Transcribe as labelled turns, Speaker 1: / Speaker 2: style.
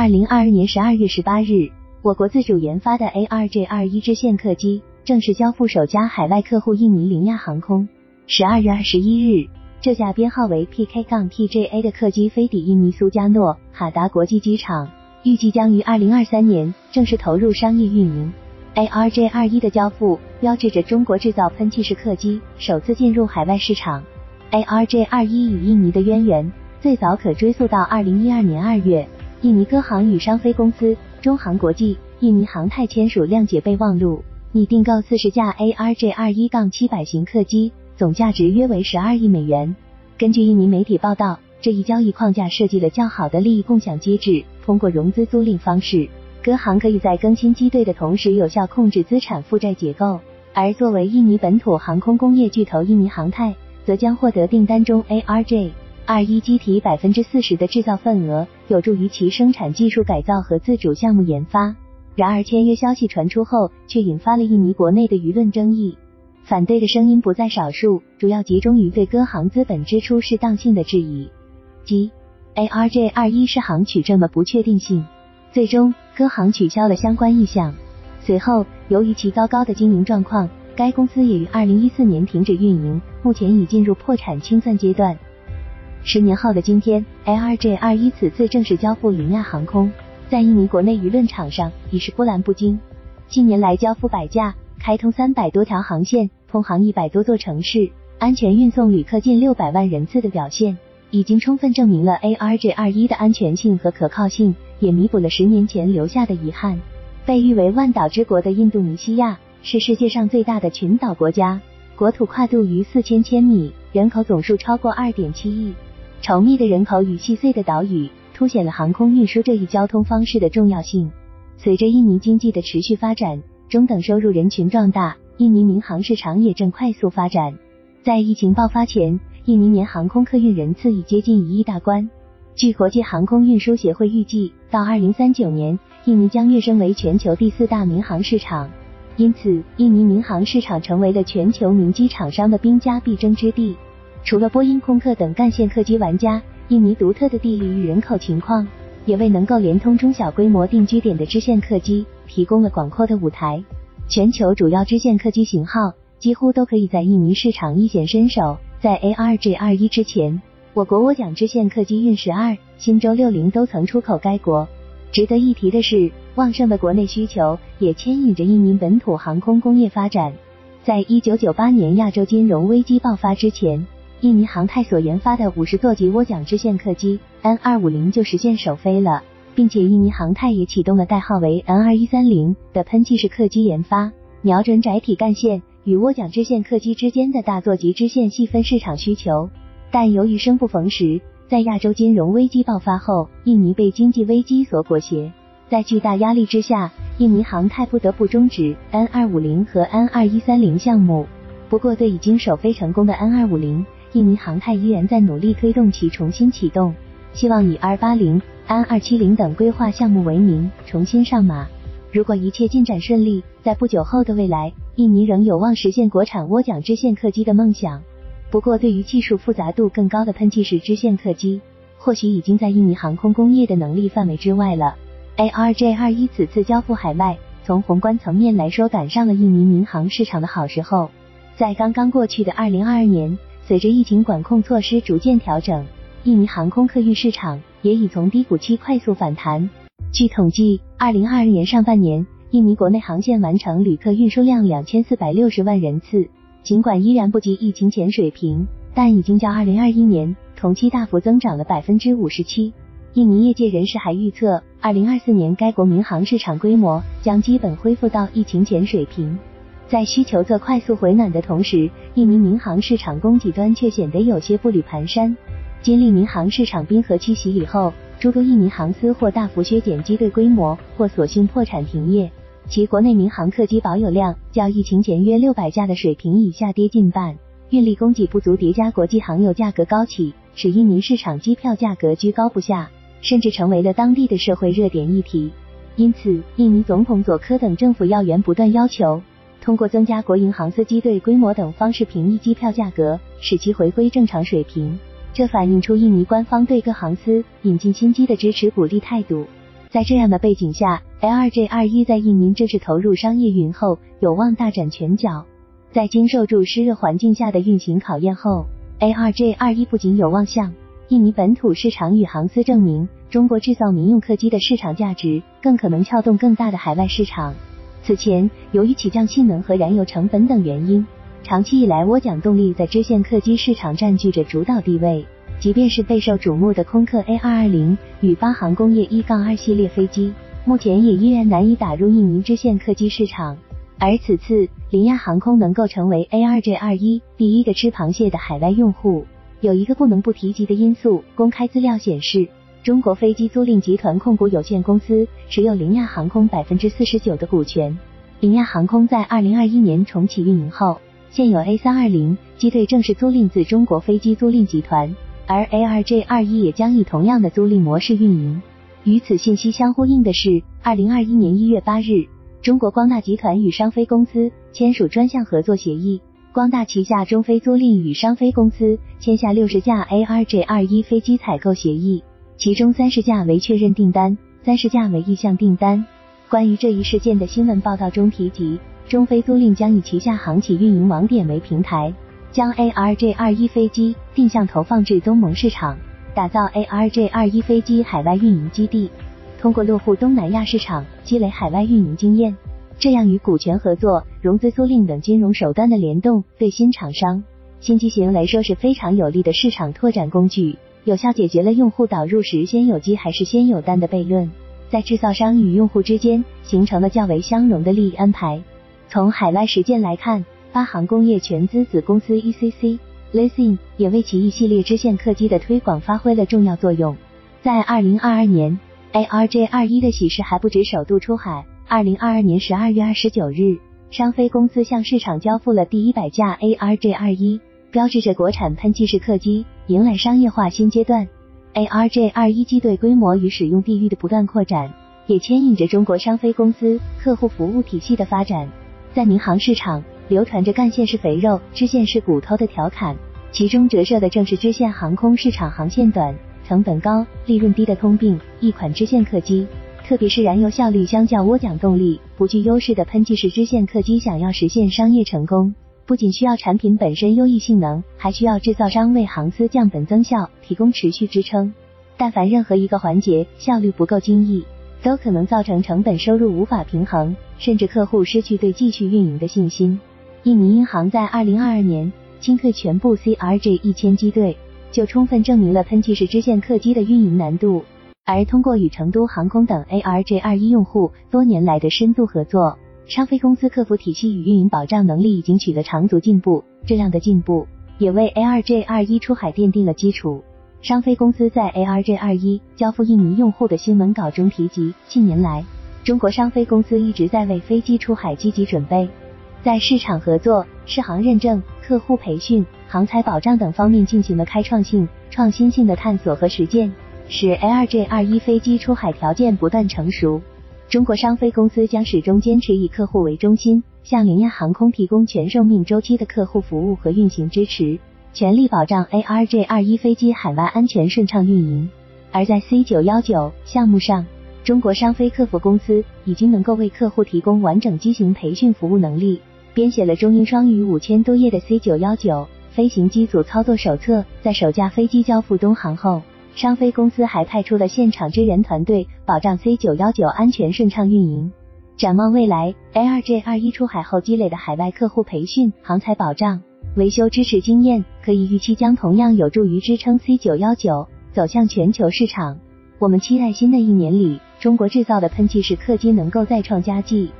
Speaker 1: 二零二二年十二月十八日，我国自主研发的 ARJ 二一支线客机正式交付首家海外客户印尼林亚航空。十二月二十一日，这架编号为 PK 杠 TJA 的客机飞抵印尼苏加诺哈达国际机场，预计将于二零二三年正式投入商业运营。ARJ 二一的交付标志着中国制造喷气式客机首次进入海外市场。ARJ 二一与印尼的渊源最早可追溯到二零一二年二月，印尼歌航与商飞公司中航国际、印尼航太签署谅解备忘录，拟订购四十架 ARJ 二一杠七百型客机，总价值约为十二亿美元。根据印尼媒体报道，这一交易框架设计了较好的利益共享机制，通过融资租赁方式。歌航可以在更新机队的同时，有效控制资产负债结构；而作为印尼本土航空工业巨头印尼航太，则将获得订单中 ARJ 二一机体百分之四十的制造份额，有助于其生产技术改造和自主项目研发。然而，签约消息传出后，却引发了印尼国内的舆论争议，反对的声音不在少数，主要集中于对歌航资本支出适当性的质疑，即 ARJ 二一试航取这么不确定性。最终，歌航取消了相关意向。随后，由于其糟糕的经营状况，该公司也于二零一四年停止运营，目前已进入破产清算阶段。十年后的今天，ARJ 二一此次正式交付云亚航空，在印尼国内舆论场上已是波澜不惊。近年来交付百架，开通三百多条航线，通航一百多座城市，安全运送旅客近六百万人次的表现，已经充分证明了 ARJ 二一的安全性和可靠性。也弥补了十年前留下的遗憾。被誉为万岛之国的印度尼西亚是世界上最大的群岛国家，国土跨度逾四千千米，人口总数超过二点七亿。稠密的人口与细碎的岛屿，凸显了航空运输这一交通方式的重要性。随着印尼经济的持续发展，中等收入人群壮大，印尼民航市场也正快速发展。在疫情爆发前，印尼年航空客运人次已接近一亿大关。据国际航空运输协会预计，到二零三九年，印尼将跃升为全球第四大民航市场。因此，印尼民航市场成为了全球民机厂商的兵家必争之地。除了波音、空客等干线客机玩家，印尼独特的地理与人口情况，也为能够连通中小规模定居点的支线客机提供了广阔的舞台。全球主要支线客机型号几乎都可以在印尼市场一显身手。在 ARJ 二一之前。我国涡桨支线客机运十二、新舟六零都曾出口该国。值得一提的是，旺盛的国内需求也牵引着印尼本土航空工业发展。在一九九八年亚洲金融危机爆发之前，印尼航太所研发的五十座级涡桨支线客机 N 二五零就实现首飞了，并且印尼航太也启动了代号为 N 二一三零的喷气式客机研发，瞄准载体干线与涡桨支线客机之间的大座级支线细分市场需求。但由于生不逢时，在亚洲金融危机爆发后，印尼被经济危机所裹挟，在巨大压力之下，印尼航太不得不终止 N 二五零和 N 二一三零项目。不过，对已经首飞成功的 N 二五零，印尼航太依然在努力推动其重新启动，希望以 R 八零、安二七零等规划项目为名重新上马。如果一切进展顺利，在不久后的未来，印尼仍有望实现国产涡桨支线客机的梦想。不过，对于技术复杂度更高的喷气式支线客机，或许已经在印尼航空工业的能力范围之外了。ARJ 二一此次交付海外，从宏观层面来说，赶上了印尼民航市场的好时候。在刚刚过去的二零二二年，随着疫情管控措施逐渐调整，印尼航空客运市场也已从低谷期快速反弹。据统计，二零二二年上半年，印尼国内航线完成旅客运输量两千四百六十万人次。尽管依然不及疫情前水平，但已经较二零二一年同期大幅增长了百分之五十七。印尼业界人士还预测，二零二四年该国民航市场规模将基本恢复到疫情前水平。在需求侧快速回暖的同时，印尼民航市场供给端却显得有些步履蹒跚。经历民航市场冰河期洗礼后，诸多印尼航司或大幅削减机队规模，或索性破产停业。其国内民航客机保有量较疫情前约六百架的水平已下跌近半，运力供给不足叠加国际航油价格高企，使印尼市场机票价格居高不下，甚至成为了当地的社会热点议题。因此，印尼总统佐科等政府要员不断要求，通过增加国营航司机队规模等方式平抑机票价格，使其回归正常水平。这反映出印尼官方对各航司引进新机的支持鼓励态度。在这样的背景下，ARJ21 在印尼正式投入商业运营后，有望大展拳脚。在经受住湿热环境下的运行考验后，ARJ21 不仅有望向印尼本土市场与航司证明中国制造民用客机的市场价值，更可能撬动更大的海外市场。此前，由于起降性能和燃油成本等原因，长期以来涡桨动力在支线客机市场占据着主导地位。即便是备受瞩目的空客 A220 与八航工业一杠二系列飞机，目前也依然难以打入印尼支线客机市场。而此次林亚航空能够成为 A2J21 第一个吃螃蟹的海外用户，有一个不能不提及的因素。公开资料显示，中国飞机租赁集团控股有限公司持有林亚航空百分之四十九的股权。林亚航空在二零二一年重启运营后，现有 A320 机队正式租赁自中国飞机租赁集团。而 A2J21 也将以同样的租赁模式运营。与此信息相呼应的是，二零二一年一月八日，中国光大集团与商飞公司签署专项合作协议，光大旗下中飞租赁与商飞公司签下六十架 A2J21 飞机采购协议，其中三十架为确认订单，三十架为意向订单。关于这一事件的新闻报道中提及，中飞租赁将以旗下航企运营网点为平台。将 ARJ21 飞机定向投放至东盟市场，打造 ARJ21 飞机海外运营基地，通过落户东南亚市场积累海外运营经验。这样与股权合作、融资租赁等金融手段的联动，对新厂商、新机型来说是非常有利的市场拓展工具，有效解决了用户导入时先有鸡还是先有蛋的悖论，在制造商与用户之间形成了较为相容的利益安排。从海外实践来看。八航工业全资子公司 ECC Leasing 也为其一系列支线客机的推广发挥了重要作用。在二零二二年，ARJ 二一的喜事还不止首度出海。二零二二年十二月二十九日，商飞公司向市场交付了第一百架 ARJ 二一，标志着国产喷气式客机迎来商业化新阶段。ARJ 二一机队规模与使用地域的不断扩展，也牵引着中国商飞公司客户服务体系的发展。在民航市场。流传着干线是肥肉，支线是骨头的调侃，其中折射的正是支线航空市场航线短、成本高、利润低的通病。一款支线客机，特别是燃油效率相较涡桨动力不具优势的喷气式支线客机，想要实现商业成功，不仅需要产品本身优异性能，还需要制造商为航司降本增效提供持续支撑。但凡任何一个环节效率不够精益，都可能造成成本收入无法平衡，甚至客户失去对继续运营的信心。印尼银行在二零二二年清退全部 CRJ 一千机队，就充分证明了喷气式支线客机的运营难度。而通过与成都航空等 ARJ 二一用户多年来的深度合作，商飞公司客服体系与运营保障能力已经取得长足进步。这样的进步也为 ARJ 二一出海奠定了基础。商飞公司在 ARJ 二一交付印尼用户的新闻稿中提及，近年来中国商飞公司一直在为飞机出海积极准备。在市场合作、适航认证、客户培训、航材保障等方面进行了开创性、创新性的探索和实践，使 ARJ21 飞机出海条件不断成熟。中国商飞公司将始终坚持以客户为中心，向凌亚航空提供全寿命周期的客户服务和运行支持，全力保障 ARJ21 飞机海外安全顺畅运营。而在 C919 项目上，中国商飞客服公司已经能够为客户提供完整机型培训服务能力。编写了中英双语五千多页的 C 九幺九飞行机组操作手册，在首架飞机交付东航后，商飞公司还派出了现场支援团队，保障 C 九幺九安全顺畅运营。展望未来，A2J 二一出海后积累的海外客户培训、航材保障、维修支持经验，可以预期将同样有助于支撑 C 九幺九走向全球市场。我们期待新的一年里，中国制造的喷气式客机能够再创佳绩。